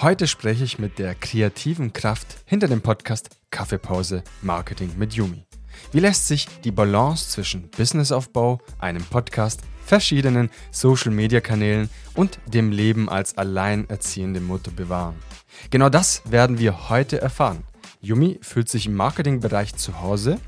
Heute spreche ich mit der kreativen Kraft hinter dem Podcast Kaffeepause Marketing mit Yumi. Wie lässt sich die Balance zwischen Businessaufbau, einem Podcast, verschiedenen Social-Media-Kanälen und dem Leben als alleinerziehende Mutter bewahren? Genau das werden wir heute erfahren. Yumi fühlt sich im Marketingbereich zu Hause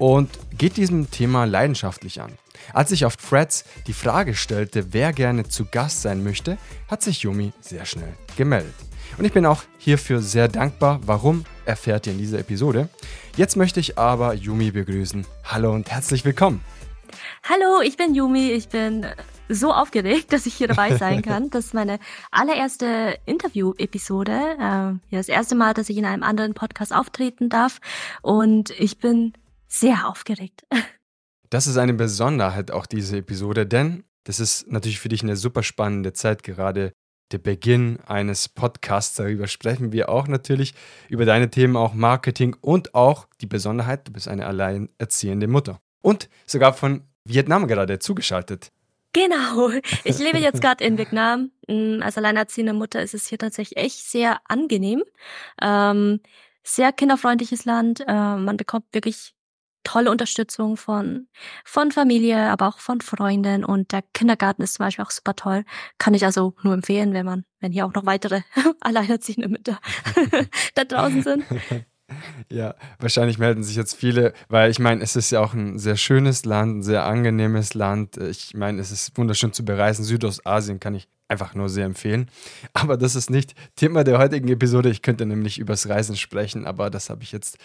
und geht diesem Thema leidenschaftlich an. Als ich auf Threads die Frage stellte, wer gerne zu Gast sein möchte, hat sich Yumi sehr schnell gemeldet. Und ich bin auch hierfür sehr dankbar. Warum erfährt ihr in dieser Episode? Jetzt möchte ich aber Yumi begrüßen. Hallo und herzlich willkommen. Hallo, ich bin Yumi. Ich bin so aufgeregt, dass ich hier dabei sein kann. Das ist meine allererste Interview-Episode. Äh, ja, das erste Mal, dass ich in einem anderen Podcast auftreten darf. Und ich bin sehr aufgeregt. Das ist eine Besonderheit auch diese Episode, denn das ist natürlich für dich eine super spannende Zeit, gerade der Beginn eines Podcasts. Darüber sprechen wir auch natürlich, über deine Themen auch Marketing und auch die Besonderheit, du bist eine alleinerziehende Mutter. Und sogar von Vietnam gerade zugeschaltet. Genau. Ich lebe jetzt gerade in Vietnam. Mm, als alleinerziehende Mutter ist es hier tatsächlich echt sehr angenehm. Ähm, sehr kinderfreundliches Land. Äh, man bekommt wirklich tolle Unterstützung von, von Familie, aber auch von Freunden. Und der Kindergarten ist zum Beispiel auch super toll. Kann ich also nur empfehlen, wenn man, wenn hier auch noch weitere alleinerziehende Mütter da draußen sind. Ja, wahrscheinlich melden sich jetzt viele, weil ich meine, es ist ja auch ein sehr schönes Land, ein sehr angenehmes Land. Ich meine, es ist wunderschön zu bereisen. Südostasien kann ich einfach nur sehr empfehlen. Aber das ist nicht Thema der heutigen Episode. Ich könnte nämlich übers Reisen sprechen, aber das habe ich jetzt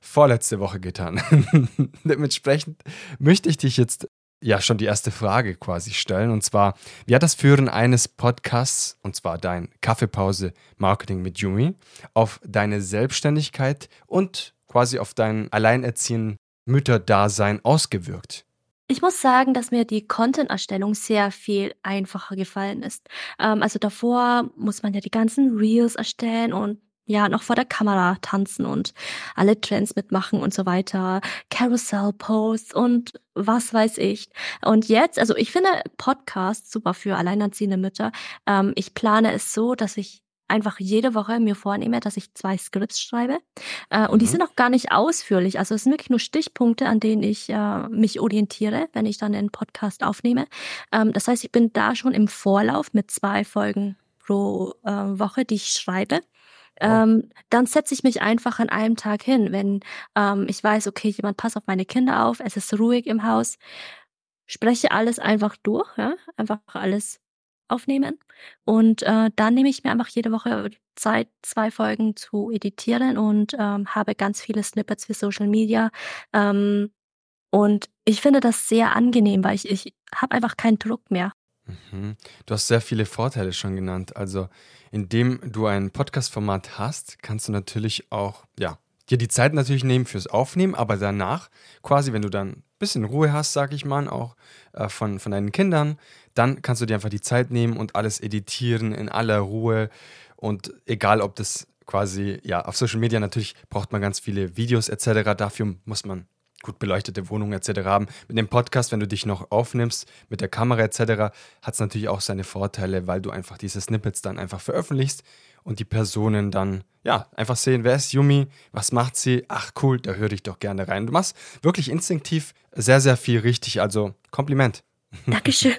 vorletzte Woche getan. Dementsprechend möchte ich dich jetzt ja schon die erste Frage quasi stellen. Und zwar, wie hat das Führen eines Podcasts, und zwar dein Kaffeepause Marketing mit Yumi, auf deine Selbstständigkeit und quasi auf dein alleinerziehenden Mütterdasein ausgewirkt? Ich muss sagen, dass mir die Content-Erstellung sehr viel einfacher gefallen ist. Ähm, also davor muss man ja die ganzen Reels erstellen und ja, noch vor der Kamera tanzen und alle Trends mitmachen und so weiter, Carousel-Posts und was weiß ich. Und jetzt, also ich finde Podcasts super für alleinerziehende Mütter. Ähm, ich plane es so, dass ich einfach jede Woche mir vornehme, dass ich zwei Skripts schreibe. Äh, und mhm. die sind auch gar nicht ausführlich. Also es sind wirklich nur Stichpunkte, an denen ich äh, mich orientiere, wenn ich dann einen Podcast aufnehme. Ähm, das heißt, ich bin da schon im Vorlauf mit zwei Folgen pro äh, Woche, die ich schreibe. Ähm, dann setze ich mich einfach an einem Tag hin, wenn ähm, ich weiß, okay, jemand passt auf meine Kinder auf, es ist ruhig im Haus, spreche alles einfach durch, ja? einfach alles aufnehmen und äh, dann nehme ich mir einfach jede Woche Zeit, zwei Folgen zu editieren und ähm, habe ganz viele Snippets für Social Media. Ähm, und ich finde das sehr angenehm, weil ich, ich habe einfach keinen Druck mehr. Mhm. Du hast sehr viele Vorteile schon genannt. Also, indem du ein Podcast-Format hast, kannst du natürlich auch, ja, dir die Zeit natürlich nehmen fürs Aufnehmen, aber danach, quasi, wenn du dann ein bisschen Ruhe hast, sag ich mal, auch äh, von, von deinen Kindern, dann kannst du dir einfach die Zeit nehmen und alles editieren in aller Ruhe. Und egal, ob das quasi, ja, auf Social Media natürlich braucht man ganz viele Videos etc. Dafür muss man gut beleuchtete Wohnungen etc. haben. Mit dem Podcast, wenn du dich noch aufnimmst, mit der Kamera etc., hat es natürlich auch seine Vorteile, weil du einfach diese Snippets dann einfach veröffentlichst und die Personen dann, ja, einfach sehen, wer ist Yumi, was macht sie, ach cool, da höre ich doch gerne rein. Du machst wirklich instinktiv sehr, sehr viel richtig, also Kompliment. Dankeschön.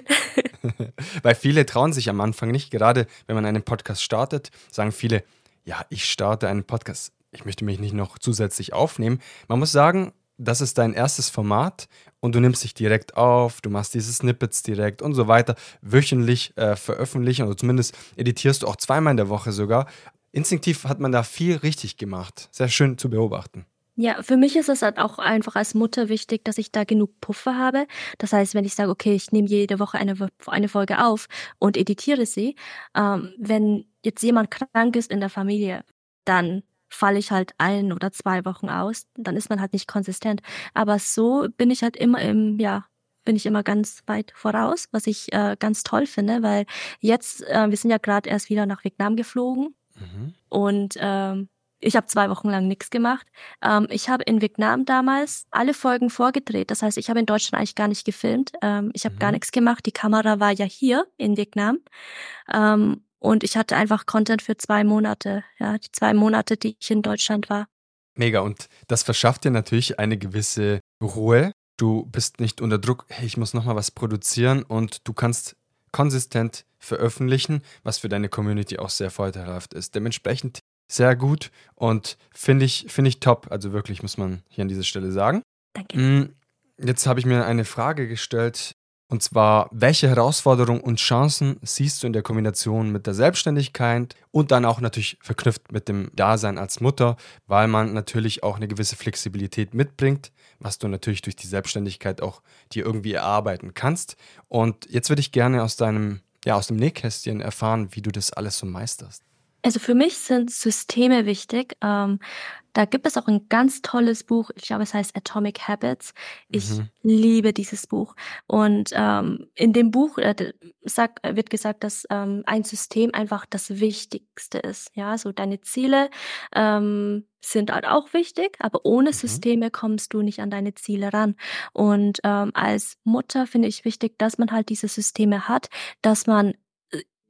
weil viele trauen sich am Anfang nicht, gerade wenn man einen Podcast startet, sagen viele, ja, ich starte einen Podcast, ich möchte mich nicht noch zusätzlich aufnehmen. Man muss sagen, das ist dein erstes Format und du nimmst dich direkt auf, du machst diese Snippets direkt und so weiter, wöchentlich äh, veröffentlichen oder zumindest editierst du auch zweimal in der Woche sogar. Instinktiv hat man da viel richtig gemacht. Sehr schön zu beobachten. Ja, für mich ist es halt auch einfach als Mutter wichtig, dass ich da genug Puffer habe. Das heißt, wenn ich sage, okay, ich nehme jede Woche eine, eine Folge auf und editiere sie, ähm, wenn jetzt jemand krank ist in der Familie, dann falle ich halt ein oder zwei Wochen aus, dann ist man halt nicht konsistent. Aber so bin ich halt immer im, ja, bin ich immer ganz weit voraus, was ich äh, ganz toll finde, weil jetzt, äh, wir sind ja gerade erst wieder nach Vietnam geflogen mhm. und ähm, ich habe zwei Wochen lang nichts gemacht. Ähm, ich habe in Vietnam damals alle Folgen vorgedreht. Das heißt, ich habe in Deutschland eigentlich gar nicht gefilmt. Ähm, ich habe mhm. gar nichts gemacht. Die Kamera war ja hier in Vietnam. Ähm, Und ich hatte einfach Content für zwei Monate, ja, die zwei Monate, die ich in Deutschland war. Mega. Und das verschafft dir natürlich eine gewisse Ruhe. Du bist nicht unter Druck, hey, ich muss nochmal was produzieren und du kannst konsistent veröffentlichen, was für deine Community auch sehr vorteilhaft ist. Dementsprechend sehr gut und finde ich, find ich top. Also wirklich, muss man hier an dieser Stelle sagen. Danke. Mm, jetzt habe ich mir eine Frage gestellt, und zwar, welche Herausforderungen und Chancen siehst du in der Kombination mit der Selbstständigkeit und dann auch natürlich verknüpft mit dem Dasein als Mutter, weil man natürlich auch eine gewisse Flexibilität mitbringt, was du natürlich durch die Selbstständigkeit auch dir irgendwie erarbeiten kannst. Und jetzt würde ich gerne aus deinem, ja, aus dem Nähkästchen erfahren, wie du das alles so meisterst. Also für mich sind Systeme wichtig. Ähm, da gibt es auch ein ganz tolles Buch, ich glaube, es heißt Atomic Habits. Ich mhm. liebe dieses Buch. Und ähm, in dem Buch äh, sag, wird gesagt, dass ähm, ein System einfach das Wichtigste ist. Ja, so deine Ziele ähm, sind halt auch wichtig, aber ohne mhm. Systeme kommst du nicht an deine Ziele ran. Und ähm, als Mutter finde ich wichtig, dass man halt diese Systeme hat, dass man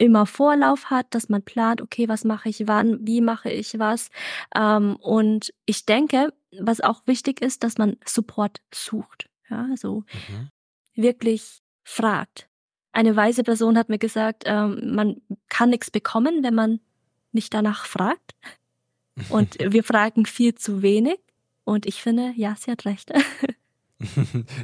immer Vorlauf hat, dass man plant, okay, was mache ich wann, wie mache ich was. Ähm, und ich denke, was auch wichtig ist, dass man Support sucht. Ja, so mhm. wirklich fragt. Eine weise Person hat mir gesagt, ähm, man kann nichts bekommen, wenn man nicht danach fragt. Und wir fragen viel zu wenig. Und ich finde, ja, sie hat recht.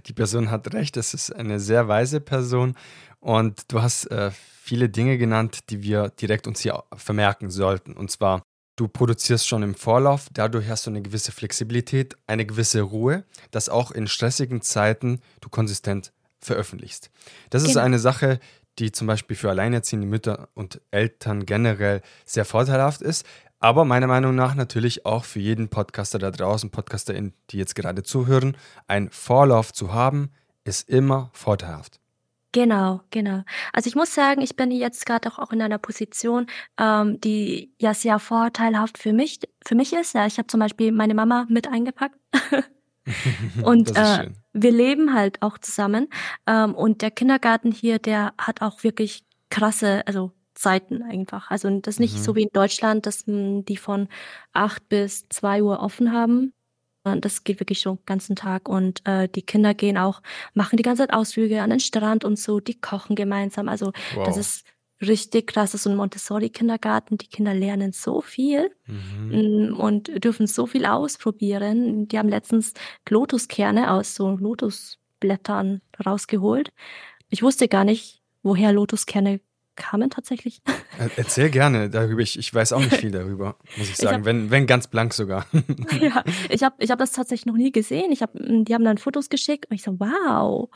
Die Person hat recht, es ist eine sehr weise Person und du hast äh, viele Dinge genannt, die wir direkt uns hier vermerken sollten. Und zwar, du produzierst schon im Vorlauf, dadurch hast du eine gewisse Flexibilität, eine gewisse Ruhe, dass auch in stressigen Zeiten du konsistent veröffentlichst. Das genau. ist eine Sache, die zum Beispiel für alleinerziehende Mütter und Eltern generell sehr vorteilhaft ist. Aber meiner Meinung nach natürlich auch für jeden Podcaster da draußen, PodcasterInnen, die jetzt gerade zuhören, ein Vorlauf zu haben, ist immer vorteilhaft. Genau, genau. Also ich muss sagen, ich bin jetzt gerade auch, auch in einer Position, ähm, die ja sehr vorteilhaft für mich, für mich ist. Ja, ich habe zum Beispiel meine Mama mit eingepackt. und äh, wir leben halt auch zusammen. Ähm, und der Kindergarten hier, der hat auch wirklich krasse, also Zeiten einfach. Also das ist nicht mhm. so wie in Deutschland, dass die von acht bis zwei Uhr offen haben. Das geht wirklich schon den ganzen Tag. Und äh, die Kinder gehen auch, machen die ganze Zeit Ausflüge an den Strand und so, die kochen gemeinsam. Also wow. das ist richtig krass. Das ist so ein Montessori-Kindergarten. Die Kinder lernen so viel mhm. Und dürfen so viel ausprobieren. Die haben letztens Lotuskerne aus so Lotusblättern rausgeholt. Ich wusste gar nicht, woher Lotuskerne kamen tatsächlich. Erzähl gerne darüber. Ich, ich weiß auch nicht viel darüber, muss ich sagen. Ich hab, wenn, wenn ganz blank sogar. ja, ich habe ich hab das tatsächlich noch nie gesehen. Ich hab, die haben dann Fotos geschickt und ich so, wow,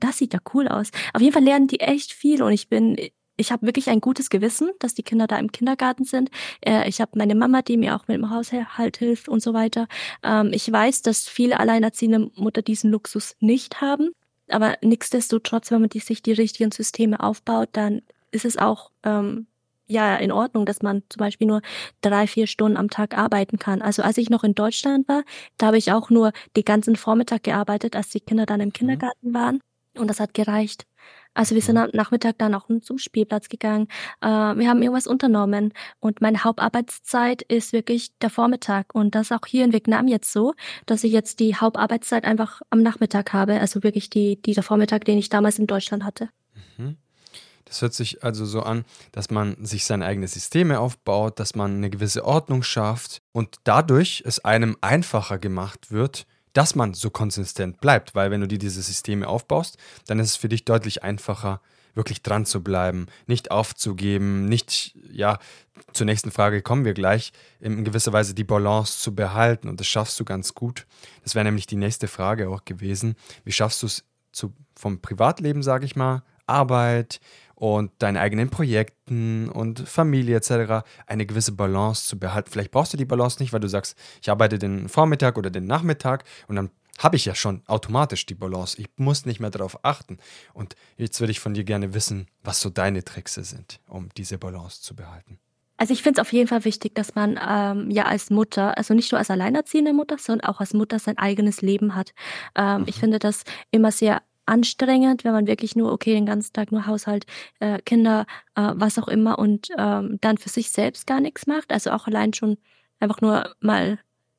das sieht ja cool aus. Auf jeden Fall lernen die echt viel und ich bin, ich habe wirklich ein gutes Gewissen, dass die Kinder da im Kindergarten sind. Äh, ich habe meine Mama, die mir auch mit dem Haushalt hilft und so weiter. Ähm, ich weiß, dass viele alleinerziehende Mutter diesen Luxus nicht haben. Aber nichtsdestotrotz, wenn man die, sich die richtigen Systeme aufbaut, dann ist es auch ähm, ja in Ordnung, dass man zum Beispiel nur drei, vier Stunden am Tag arbeiten kann. Also als ich noch in Deutschland war, da habe ich auch nur die ganzen Vormittag gearbeitet, als die Kinder dann im mhm. Kindergarten waren. Und das hat gereicht. Also wir sind mhm. am Nachmittag dann auch zum Spielplatz gegangen. Äh, wir haben irgendwas unternommen. Und meine Hauptarbeitszeit ist wirklich der Vormittag. Und das ist auch hier in Vietnam jetzt so, dass ich jetzt die Hauptarbeitszeit einfach am Nachmittag habe. Also wirklich die, dieser Vormittag, den ich damals in Deutschland hatte. Mhm. Das hört sich also so an, dass man sich seine eigenen Systeme aufbaut, dass man eine gewisse Ordnung schafft und dadurch es einem einfacher gemacht wird, dass man so konsistent bleibt. Weil wenn du dir diese Systeme aufbaust, dann ist es für dich deutlich einfacher, wirklich dran zu bleiben, nicht aufzugeben, nicht, ja, zur nächsten Frage kommen wir gleich, in gewisser Weise die Balance zu behalten und das schaffst du ganz gut. Das wäre nämlich die nächste Frage auch gewesen. Wie schaffst du es vom Privatleben, sage ich mal, Arbeit, und deinen eigenen Projekten und Familie etc. eine gewisse Balance zu behalten. Vielleicht brauchst du die Balance nicht, weil du sagst, ich arbeite den Vormittag oder den Nachmittag und dann habe ich ja schon automatisch die Balance. Ich muss nicht mehr darauf achten. Und jetzt würde ich von dir gerne wissen, was so deine Tricks sind, um diese Balance zu behalten. Also ich finde es auf jeden Fall wichtig, dass man ähm, ja als Mutter, also nicht nur als alleinerziehende Mutter, sondern auch als Mutter sein eigenes Leben hat. Ähm, mhm. Ich finde das immer sehr anstrengend, wenn man wirklich nur, okay, den ganzen Tag nur Haushalt, äh, Kinder, äh, was auch immer und ähm, dann für sich selbst gar nichts macht. Also auch allein schon einfach nur mal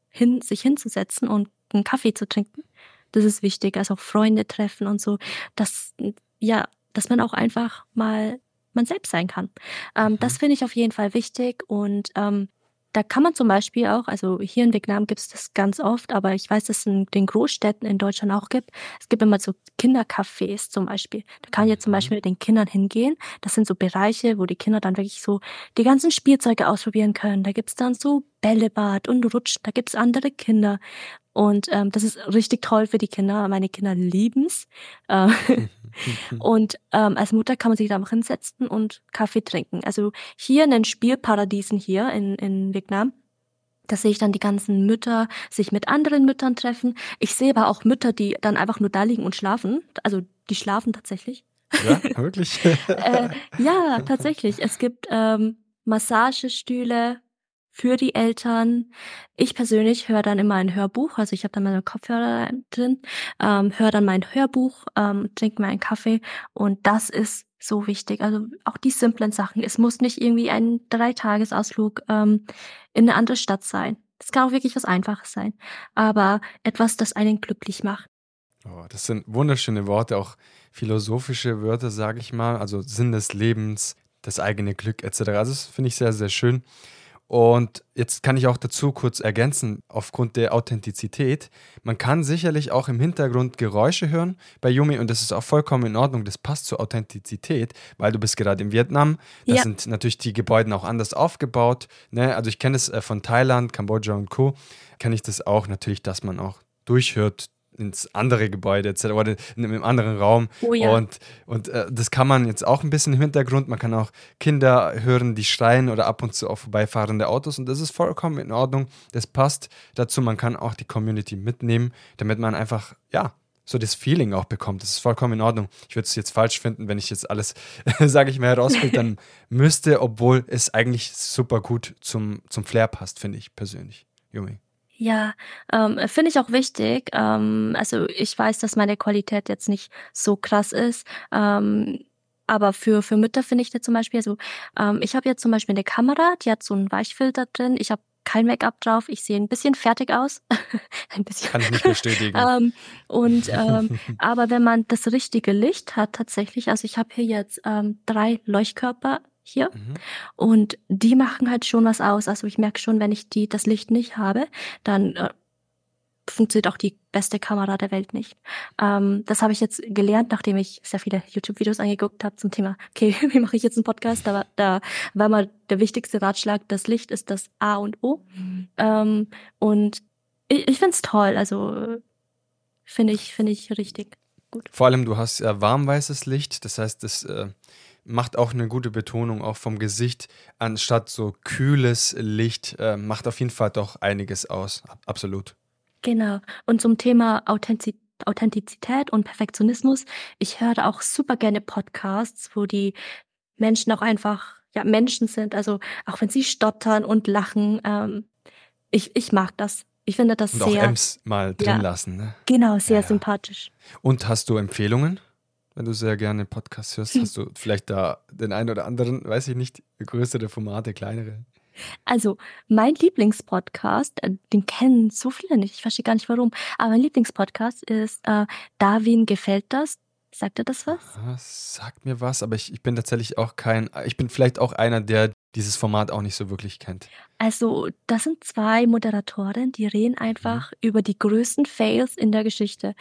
hin, sich hinzusetzen und einen Kaffee zu trinken. Das ist wichtig. Also auch Freunde treffen und so. dass, ja, dass man auch einfach mal man selbst sein kann. Ähm, mhm. Das finde ich auf jeden Fall wichtig und ähm, da kann man zum Beispiel auch, also hier in Vietnam gibt es das ganz oft, aber ich weiß, dass es in den Großstädten in Deutschland auch gibt. Es gibt immer so Kindercafés zum Beispiel. Da kann man jetzt zum mhm. Beispiel mit den Kindern hingehen. Das sind so Bereiche, wo die Kinder dann wirklich so die ganzen Spielzeuge ausprobieren können. Da gibt's dann so Bällebad und Rutsch, da gibt's andere Kinder. Und ähm, das ist richtig toll für die Kinder. Meine Kinder lieben's. Äh, und ähm, als Mutter kann man sich da einfach hinsetzen und Kaffee trinken. Also hier in den Spielparadiesen hier in, in Vietnam, da sehe ich dann die ganzen Mütter sich mit anderen Müttern treffen. Ich sehe aber auch Mütter, die dann einfach nur da liegen und schlafen. Also die schlafen tatsächlich. Ja, wirklich? äh, ja, tatsächlich. Es gibt ähm, Massagestühle, für die Eltern. Ich persönlich höre dann immer ein Hörbuch, also ich habe dann meine Kopfhörer drin, ähm, höre dann mein Hörbuch, ähm, trinke meinen Kaffee und das ist so wichtig. Also auch die simplen Sachen. Es muss nicht irgendwie ein Dreitagesausflug ähm, in eine andere Stadt sein. Das kann auch wirklich was Einfaches sein, aber etwas, das einen glücklich macht. Oh, das sind wunderschöne Worte, auch philosophische Wörter, sage ich mal. Also Sinn des Lebens, das eigene Glück etc. Also das finde ich sehr, sehr schön. Und jetzt kann ich auch dazu kurz ergänzen, aufgrund der Authentizität. Man kann sicherlich auch im Hintergrund Geräusche hören bei Yumi und das ist auch vollkommen in Ordnung. Das passt zur Authentizität, weil du bist gerade in Vietnam. Da ja. sind natürlich die Gebäude auch anders aufgebaut. Ne? Also ich kenne es äh, von Thailand, Kambodscha und Co. Kenne ich das auch natürlich, dass man auch durchhört, ins andere Gebäude etc. oder in einem anderen Raum. Oh ja. Und, und äh, das kann man jetzt auch ein bisschen im Hintergrund. Man kann auch Kinder hören, die schreien oder ab und zu auch vorbeifahrende Autos und das ist vollkommen in Ordnung. Das passt dazu. Man kann auch die Community mitnehmen, damit man einfach, ja, so das Feeling auch bekommt. Das ist vollkommen in Ordnung. Ich würde es jetzt falsch finden, wenn ich jetzt alles, sage ich mal, herausfiltern dann müsste, obwohl es eigentlich super gut zum, zum Flair passt, finde ich persönlich. Junge. Ja, ähm, finde ich auch wichtig. Ähm, also ich weiß, dass meine Qualität jetzt nicht so krass ist. Ähm, aber für, für Mütter finde ich das zum Beispiel, also ähm, ich habe jetzt zum Beispiel eine Kamera, die hat so einen Weichfilter drin. Ich habe kein Make-up drauf. Ich sehe ein bisschen fertig aus. ein bisschen. Kann ich nicht bestätigen. ähm, und ähm, aber wenn man das richtige Licht hat, tatsächlich, also ich habe hier jetzt ähm, drei Leuchtkörper hier. Mhm. Und die machen halt schon was aus. Also ich merke schon, wenn ich die, das Licht nicht habe, dann äh, funktioniert auch die beste Kamera der Welt nicht. Ähm, das habe ich jetzt gelernt, nachdem ich sehr viele YouTube-Videos angeguckt habe zum Thema, okay, wie mache ich jetzt einen Podcast? Da, da war mal der wichtigste Ratschlag, das Licht ist das A und O. Mhm. Ähm, und ich, ich finde es toll. Also finde ich, finde ich richtig gut. Vor allem, du hast ja warmweißes Licht, das heißt, das äh, macht auch eine gute Betonung auch vom Gesicht, anstatt so kühles Licht, äh, macht auf jeden Fall doch einiges aus. Absolut. Genau. Und zum Thema Authentizität. Authentizität und Perfektionismus. Ich höre auch super gerne Podcasts, wo die Menschen auch einfach ja Menschen sind. Also auch wenn sie stottern und lachen, ähm, ich, ich mag das. Ich finde das und sehr. Auch Ems mal drin ja, lassen. Ne? Genau, sehr ja, sympathisch. Und hast du Empfehlungen? Wenn du sehr gerne Podcasts hörst, hast du vielleicht da den einen oder anderen, weiß ich nicht, größere Formate, kleinere? Also, mein Lieblingspodcast, äh, den kennen so viele nicht, ich verstehe gar nicht warum, aber mein Lieblingspodcast ist äh, Darwin gefällt das. Sagt er das was? Sagt mir was, aber ich, ich bin tatsächlich auch kein, ich bin vielleicht auch einer, der dieses Format auch nicht so wirklich kennt. Also, das sind zwei Moderatoren, die reden einfach mhm. über die größten Fails in der Geschichte.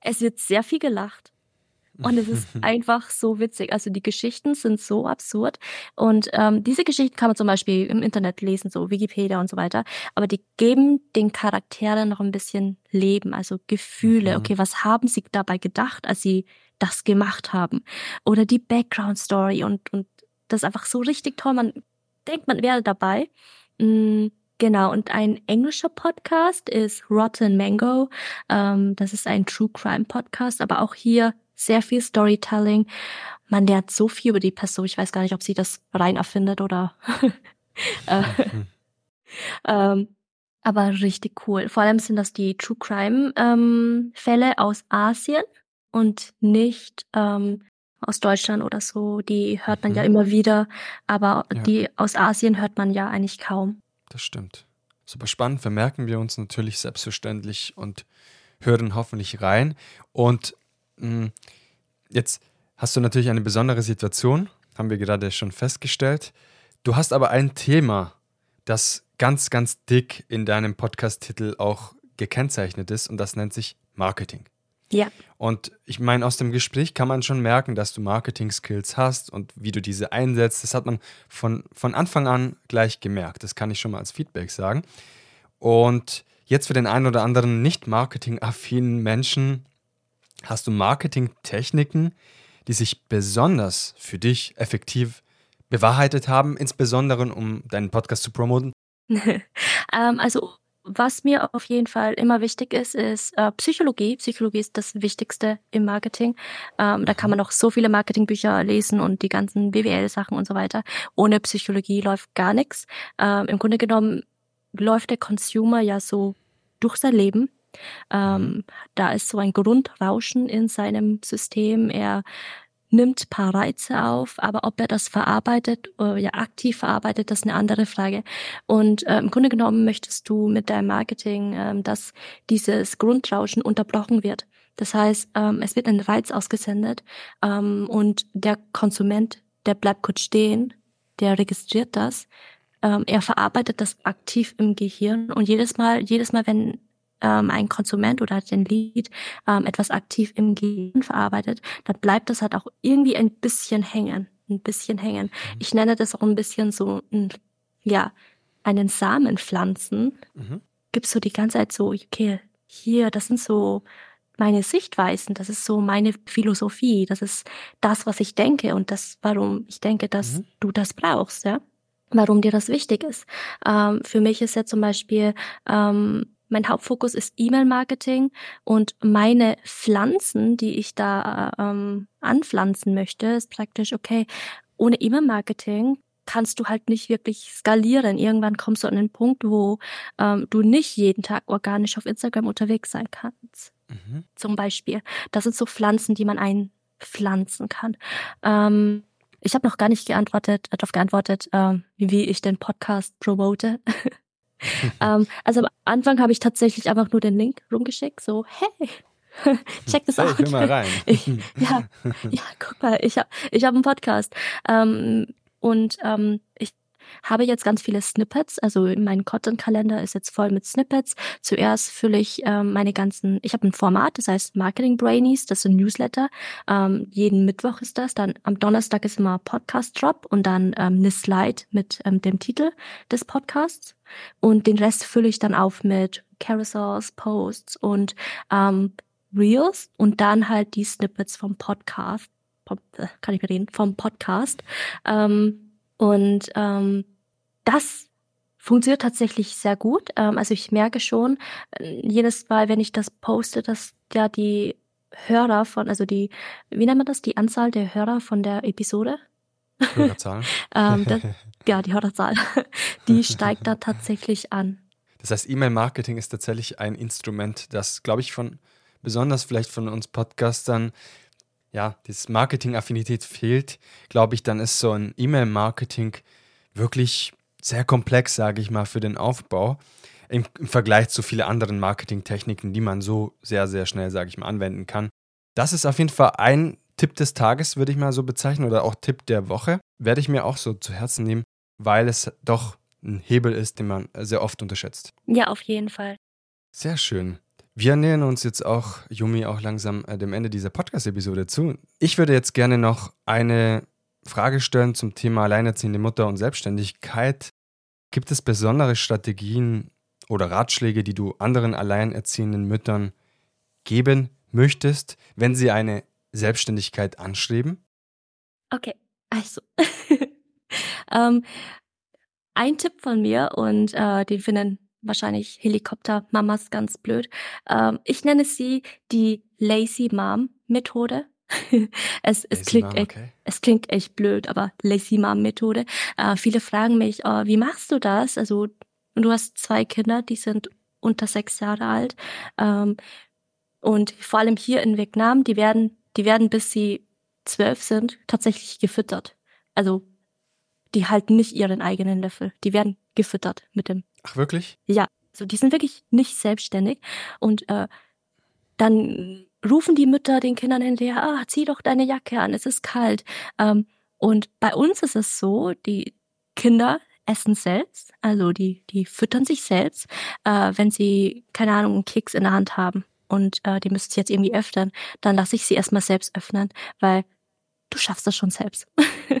Es wird sehr viel gelacht. Und es ist einfach so witzig. Also die Geschichten sind so absurd. Und ähm, diese Geschichten kann man zum Beispiel im Internet lesen, so Wikipedia und so weiter. Aber die geben den Charakteren noch ein bisschen Leben, also Gefühle. Mhm. Okay, was haben sie dabei gedacht, als sie das gemacht haben? Oder die Background Story und, und das ist einfach so richtig toll. Man denkt, man wäre dabei. Mhm. Genau, und ein englischer Podcast ist Rotten Mango. Ähm, das ist ein True Crime Podcast, aber auch hier sehr viel Storytelling. Man lernt so viel über die Person. Ich weiß gar nicht, ob sie das rein erfindet oder. äh, ähm, aber richtig cool. Vor allem sind das die True Crime ähm, Fälle aus Asien. und nicht ähm, aus Deutschland oder so. Die hört man mhm. ja immer wieder, aber ja. die aus Asien hört man ja eigentlich kaum. Das stimmt. Super spannend, vermerken wir uns natürlich selbstverständlich und hören hoffentlich rein. Und jetzt hast du natürlich eine besondere Situation, haben wir gerade schon festgestellt. Du hast aber ein Thema, das ganz, ganz dick in deinem Podcast-Titel auch gekennzeichnet ist und das nennt sich Marketing. Ja. Und ich meine, aus dem Gespräch kann man schon merken, dass du Marketing-Skills hast und wie du diese einsetzt. Das hat man von, von Anfang an gleich gemerkt. Das kann ich schon mal als Feedback sagen. Und jetzt für den einen oder anderen nicht marketing-affinen Menschen hast du Marketing-Techniken, die sich besonders für dich effektiv bewahrheitet haben, insbesondere um deinen Podcast zu promoten? ähm, also was mir auf jeden Fall immer wichtig ist, ist äh, Psychologie. Psychologie ist das Wichtigste im Marketing. Ähm, da kann man noch so viele Marketingbücher lesen und die ganzen BWL-Sachen und so weiter. Ohne Psychologie läuft gar nichts. Ähm, Im Grunde genommen läuft der Consumer ja so durch sein Leben. Ähm, da ist so ein Grundrauschen in seinem System. Er nimmt paar Reize auf, aber ob er das verarbeitet oder ja aktiv verarbeitet, das ist eine andere Frage. Und äh, im Grunde genommen möchtest du mit deinem Marketing, ähm, dass dieses Grundrauschen unterbrochen wird. Das heißt, ähm, es wird ein Reiz ausgesendet ähm, und der Konsument, der bleibt kurz stehen, der registriert das, ähm, er verarbeitet das aktiv im Gehirn und jedes Mal, jedes Mal, wenn ähm, ein Konsument oder den Lied ähm, etwas aktiv im Gehirn verarbeitet, dann bleibt das halt auch irgendwie ein bisschen hängen, ein bisschen hängen. Mhm. Ich nenne das auch ein bisschen so, ein, ja, einen Samen pflanzen. Mhm. Gibst du die ganze Zeit so, okay, hier, das sind so meine Sichtweisen, das ist so meine Philosophie, das ist das, was ich denke und das, warum ich denke, dass mhm. du das brauchst, ja warum dir das wichtig ist. Ähm, für mich ist ja zum Beispiel ähm, mein Hauptfokus ist E-Mail-Marketing und meine Pflanzen, die ich da ähm, anpflanzen möchte, ist praktisch, okay, ohne E-Mail-Marketing kannst du halt nicht wirklich skalieren. Irgendwann kommst du an den Punkt, wo ähm, du nicht jeden Tag organisch auf Instagram unterwegs sein kannst. Mhm. Zum Beispiel. Das sind so Pflanzen, die man einpflanzen kann. Ähm, ich habe noch gar nicht geantwortet, äh, darauf geantwortet, ähm, wie ich den Podcast promote. ähm, also am Anfang habe ich tatsächlich einfach nur den Link rumgeschickt, so, hey, check das hey, out. Mal rein. Ich, ja, ja, guck mal, ich habe ich hab einen Podcast. Ähm, und ähm, ich habe jetzt ganz viele Snippets, also mein Content-Kalender ist jetzt voll mit Snippets. Zuerst fülle ich ähm, meine ganzen, ich habe ein Format, das heißt Marketing Brainies, das ist ein Newsletter. Ähm, jeden Mittwoch ist das, dann am Donnerstag ist immer Podcast Drop und dann ähm, eine Slide mit ähm, dem Titel des Podcasts. Und den Rest fülle ich dann auf mit Carousels, Posts und ähm, Reels und dann halt die Snippets vom Podcast. Äh, kann ich reden? Vom Podcast. Ähm, und ähm, das funktioniert tatsächlich sehr gut. Ähm, also ich merke schon, äh, jedes Mal, wenn ich das poste, dass ja die Hörer von, also die, wie nennt man das, die Anzahl der Hörer von der Episode? Hörerzahl. ähm, das, ja, die Hörerzahl. die steigt da tatsächlich an. Das heißt, E-Mail-Marketing ist tatsächlich ein Instrument, das, glaube ich, von besonders vielleicht von uns Podcastern ja, dieses Marketing-Affinität fehlt, glaube ich, dann ist so ein E-Mail-Marketing wirklich sehr komplex, sage ich mal, für den Aufbau im, im Vergleich zu vielen anderen Marketing-Techniken, die man so sehr, sehr schnell, sage ich mal, anwenden kann. Das ist auf jeden Fall ein Tipp des Tages, würde ich mal so bezeichnen, oder auch Tipp der Woche. Werde ich mir auch so zu Herzen nehmen, weil es doch ein Hebel ist, den man sehr oft unterschätzt. Ja, auf jeden Fall. Sehr schön. Wir nähern uns jetzt auch, Yumi, auch langsam äh, dem Ende dieser Podcast-Episode zu. Ich würde jetzt gerne noch eine Frage stellen zum Thema alleinerziehende Mutter und Selbstständigkeit. Gibt es besondere Strategien oder Ratschläge, die du anderen alleinerziehenden Müttern geben möchtest, wenn sie eine Selbstständigkeit anstreben? Okay, also ähm, ein Tipp von mir und äh, den finden wahrscheinlich Helikopter-Mamas ganz blöd. Ähm, ich nenne sie die Lazy Mom Methode. es, es, klingt Mom, echt, okay. es klingt echt blöd, aber Lazy Mom Methode. Äh, viele fragen mich, oh, wie machst du das? Also, du hast zwei Kinder, die sind unter sechs Jahre alt. Ähm, Und vor allem hier in Vietnam, die werden, die werden bis sie zwölf sind, tatsächlich gefüttert. Also die halten nicht ihren eigenen Löffel. Die werden gefüttert mit dem. Ach wirklich? Ja, so die sind wirklich nicht selbstständig. Und äh, dann rufen die Mütter den Kindern hinterher, ah, zieh doch deine Jacke an, es ist kalt. Ähm, und bei uns ist es so, die Kinder essen selbst, also die, die füttern sich selbst, äh, wenn sie, keine Ahnung, einen Keks in der Hand haben und äh, die müssen sie jetzt irgendwie öffnen, dann lasse ich sie erstmal selbst öffnen, weil du schaffst das schon selbst. mhm.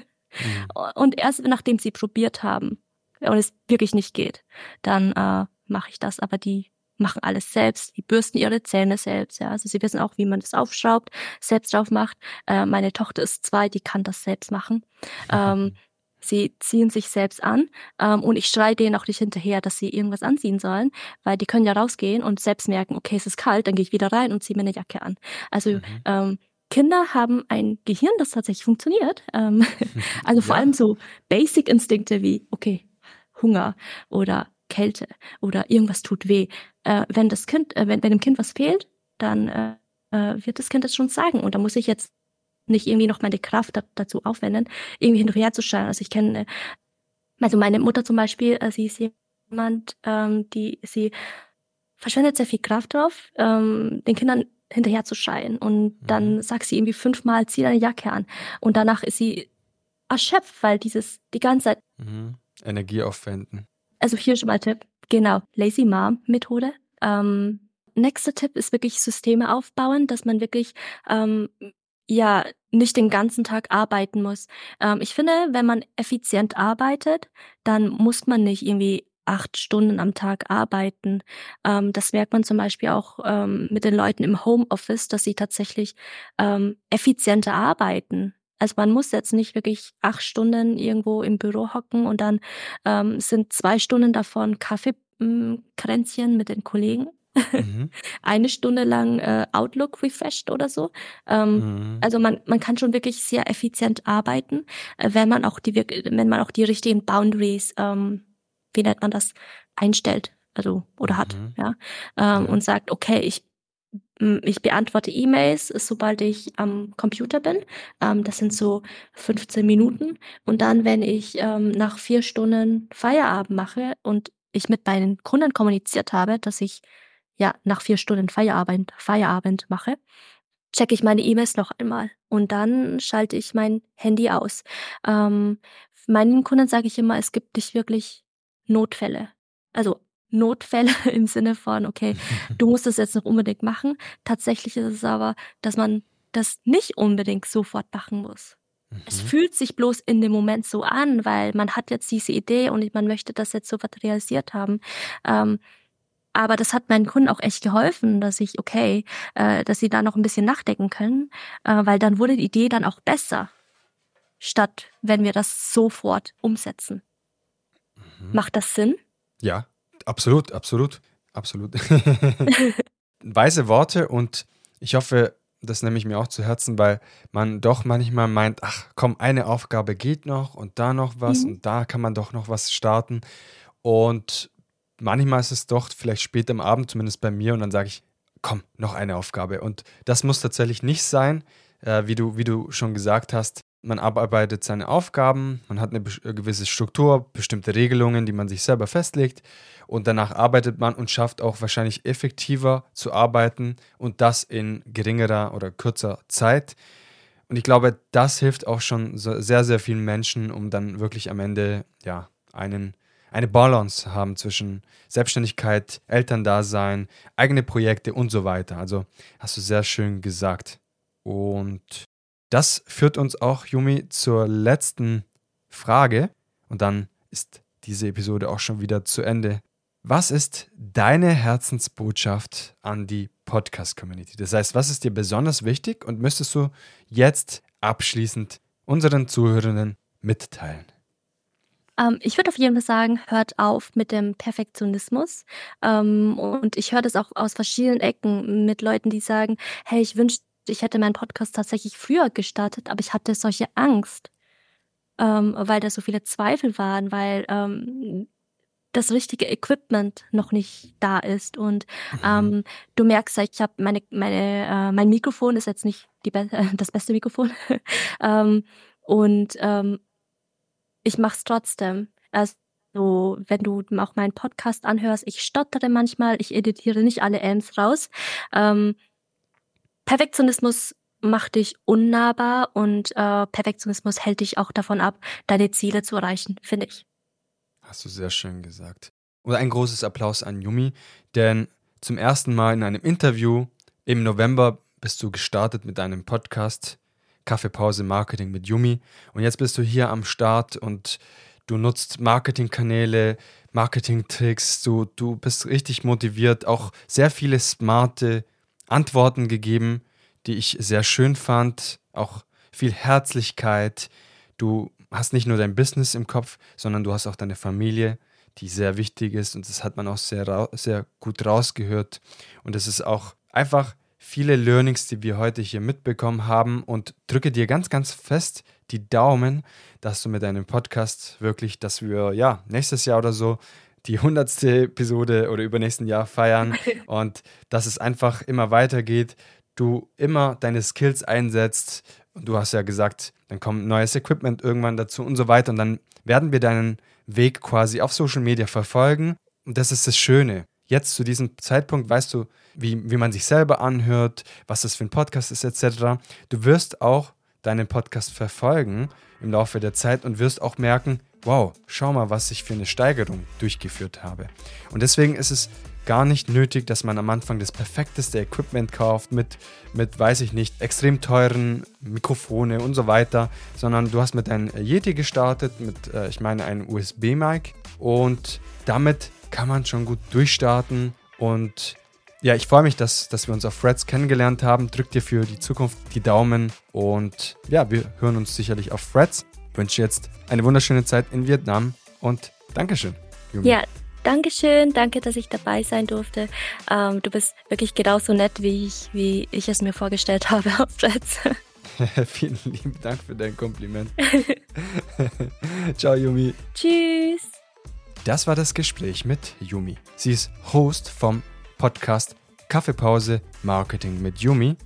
Und erst nachdem sie probiert haben und es wirklich nicht geht, dann äh, mache ich das. Aber die machen alles selbst, die bürsten ihre Zähne selbst, ja. Also sie wissen auch, wie man das aufschraubt, selbst drauf macht. Äh, meine Tochter ist zwei, die kann das selbst machen. Ähm, sie ziehen sich selbst an ähm, und ich schreie denen auch nicht hinterher, dass sie irgendwas anziehen sollen, weil die können ja rausgehen und selbst merken, okay, es ist kalt, dann gehe ich wieder rein und ziehe mir eine Jacke an. Also mhm. ähm, Kinder haben ein Gehirn, das tatsächlich funktioniert. Ähm, also vor ja. allem so Basic-Instinkte wie, okay, Hunger oder Kälte oder irgendwas tut weh. Äh, wenn das Kind, äh, wenn, wenn dem Kind was fehlt, dann äh, äh wird das Kind das schon sagen. Und da muss ich jetzt nicht irgendwie noch meine Kraft da, dazu aufwenden, irgendwie hinterher zu schauen. Also ich kenne, also meine Mutter zum Beispiel, äh, sie ist jemand, ähm, die sie verschwendet sehr viel Kraft drauf, ähm, den Kindern hinterher zu schreien. Und dann mhm. sagt sie irgendwie fünfmal, zieh deine Jacke an. Und danach ist sie erschöpft, weil dieses die ganze Zeit mhm. Energie aufwenden. Also hier schon mal Tipp. Genau, Lazy Mom Methode. Ähm, nächster Tipp ist wirklich Systeme aufbauen, dass man wirklich ähm, ja nicht den ganzen Tag arbeiten muss. Ähm, ich finde, wenn man effizient arbeitet, dann muss man nicht irgendwie acht Stunden am Tag arbeiten. Ähm, das merkt man zum Beispiel auch ähm, mit den Leuten im Homeoffice, dass sie tatsächlich ähm, effizienter arbeiten. Also man muss jetzt nicht wirklich acht Stunden irgendwo im Büro hocken und dann ähm, sind zwei Stunden davon Kaffeekränzchen mit den Kollegen. Mhm. Eine Stunde lang äh, Outlook refreshed oder so. Ähm, mhm. Also man, man kann schon wirklich sehr effizient arbeiten, äh, wenn man auch die wenn man auch die richtigen Boundaries, ähm, wie nennt man das, einstellt, also oder hat, mhm. ja, ähm, ja. und sagt, okay, ich ich beantworte E-Mails, sobald ich am Computer bin. Ähm, das sind so 15 Minuten. Und dann, wenn ich ähm, nach vier Stunden Feierabend mache und ich mit meinen Kunden kommuniziert habe, dass ich ja nach vier Stunden Feierabend, Feierabend mache, checke ich meine E-Mails noch einmal und dann schalte ich mein Handy aus. Ähm, meinen Kunden sage ich immer, es gibt nicht wirklich Notfälle. Also Notfälle im Sinne von, okay, du musst das jetzt noch unbedingt machen. Tatsächlich ist es aber, dass man das nicht unbedingt sofort machen muss. Mhm. Es fühlt sich bloß in dem Moment so an, weil man hat jetzt diese Idee und man möchte das jetzt so realisiert haben. Ähm, aber das hat meinen Kunden auch echt geholfen, dass ich, okay, äh, dass sie da noch ein bisschen nachdenken können, äh, weil dann wurde die Idee dann auch besser, statt wenn wir das sofort umsetzen. Mhm. Macht das Sinn? Ja, Absolut, absolut, absolut. Weise Worte und ich hoffe, das nehme ich mir auch zu Herzen, weil man doch manchmal meint, ach komm, eine Aufgabe geht noch und da noch was mhm. und da kann man doch noch was starten. Und manchmal ist es doch vielleicht spät am Abend, zumindest bei mir, und dann sage ich, komm, noch eine Aufgabe. Und das muss tatsächlich nicht sein, äh, wie, du, wie du schon gesagt hast man arbeitet seine Aufgaben, man hat eine äh, gewisse Struktur, bestimmte Regelungen, die man sich selber festlegt und danach arbeitet man und schafft auch wahrscheinlich effektiver zu arbeiten und das in geringerer oder kürzer Zeit. Und ich glaube, das hilft auch schon sehr, sehr vielen Menschen, um dann wirklich am Ende ja einen, eine Balance haben zwischen Selbstständigkeit, Elterndasein, eigene Projekte und so weiter. Also hast du sehr schön gesagt. Und das führt uns auch, Yumi, zur letzten Frage. Und dann ist diese Episode auch schon wieder zu Ende. Was ist deine Herzensbotschaft an die Podcast-Community? Das heißt, was ist dir besonders wichtig und müsstest du jetzt abschließend unseren Zuhörenden mitteilen? Ähm, ich würde auf jeden Fall sagen, hört auf mit dem Perfektionismus. Ähm, und ich höre das auch aus verschiedenen Ecken mit Leuten, die sagen, hey, ich wünsche ich hätte meinen Podcast tatsächlich früher gestartet, aber ich hatte solche Angst, ähm, weil da so viele Zweifel waren, weil ähm, das richtige Equipment noch nicht da ist. Und Mhm. ähm, du merkst, ich habe meine, meine, äh, mein Mikrofon ist jetzt nicht die be äh, das beste Mikrofon. ähm, und ähm, ich mache es trotzdem. Also, wenn du auch meinen Podcast anhörst, ich stottere manchmal, ich editiere nicht alle Ms raus. Ähm, Perfektionismus macht dich unnahbar und äh, Perfektionismus hält dich auch davon ab, deine Ziele zu erreichen, finde ich. Hast du sehr schön gesagt. Und ein großes Applaus an Yumi, denn zum ersten Mal in einem Interview im November bist du gestartet mit deinem Podcast Kaffeepause Marketing mit Yumi und jetzt bist du hier am Start und du nutzt Marketingkanäle, Marketingtricks, du, du bist richtig motiviert, auch sehr viele smarte Antworten gegeben, die ich sehr schön fand, auch viel Herzlichkeit. Du hast nicht nur dein Business im Kopf, sondern du hast auch deine Familie, die sehr wichtig ist und das hat man auch sehr, sehr gut rausgehört. Und es ist auch einfach viele Learnings, die wir heute hier mitbekommen haben und drücke dir ganz, ganz fest die Daumen, dass du mit deinem Podcast wirklich, dass wir ja nächstes Jahr oder so die hundertste Episode oder übernächsten Jahr feiern. Und dass es einfach immer weitergeht, du immer deine Skills einsetzt. Und du hast ja gesagt, dann kommt neues Equipment irgendwann dazu und so weiter. Und dann werden wir deinen Weg quasi auf Social Media verfolgen. Und das ist das Schöne. Jetzt zu diesem Zeitpunkt weißt du, wie, wie man sich selber anhört, was das für ein Podcast ist etc. Du wirst auch deinen Podcast verfolgen im Laufe der Zeit und wirst auch merken, wow, schau mal, was ich für eine Steigerung durchgeführt habe. Und deswegen ist es gar nicht nötig, dass man am Anfang das perfekteste Equipment kauft mit, mit weiß ich nicht, extrem teuren Mikrofone und so weiter, sondern du hast mit einem Yeti gestartet, mit, äh, ich meine, einem USB-Mic und damit kann man schon gut durchstarten und ja, ich freue mich, dass, dass wir uns auf Threads kennengelernt haben. Drück dir für die Zukunft die Daumen und ja, wir hören uns sicherlich auf Threads. Ich wünsche jetzt eine wunderschöne Zeit in Vietnam und Dankeschön. Yumi. Ja, Dankeschön, danke, dass ich dabei sein durfte. Ähm, du bist wirklich genauso nett, wie ich, wie ich es mir vorgestellt habe auf Threads. Vielen lieben Dank für dein Kompliment. Ciao, Yumi. Tschüss. Das war das Gespräch mit Yumi. Sie ist Host vom Podcast Kaffeepause Marketing mit Yumi.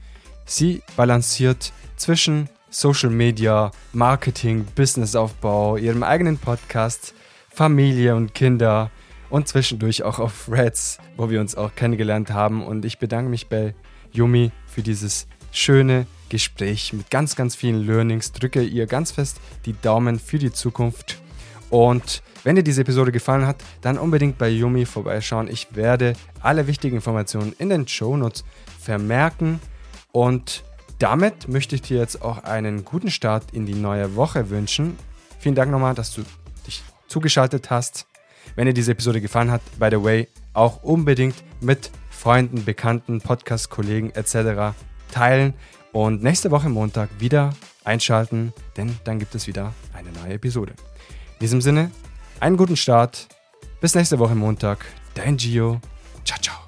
Sie balanciert zwischen Social Media, Marketing, Businessaufbau, ihrem eigenen Podcast, Familie und Kinder und zwischendurch auch auf Reds, wo wir uns auch kennengelernt haben. Und ich bedanke mich bei Yumi für dieses schöne Gespräch mit ganz, ganz vielen Learnings. Drücke ihr ganz fest die Daumen für die Zukunft. Und wenn dir diese Episode gefallen hat, dann unbedingt bei Yumi vorbeischauen. Ich werde alle wichtigen Informationen in den Show Notes vermerken. Und damit möchte ich dir jetzt auch einen guten Start in die neue Woche wünschen. Vielen Dank nochmal, dass du dich zugeschaltet hast. Wenn dir diese Episode gefallen hat, by the way, auch unbedingt mit Freunden, Bekannten, Podcast-Kollegen etc. teilen und nächste Woche Montag wieder einschalten, denn dann gibt es wieder eine neue Episode. In diesem Sinne, einen guten Start. Bis nächste Woche Montag. Dein Gio. Ciao, ciao.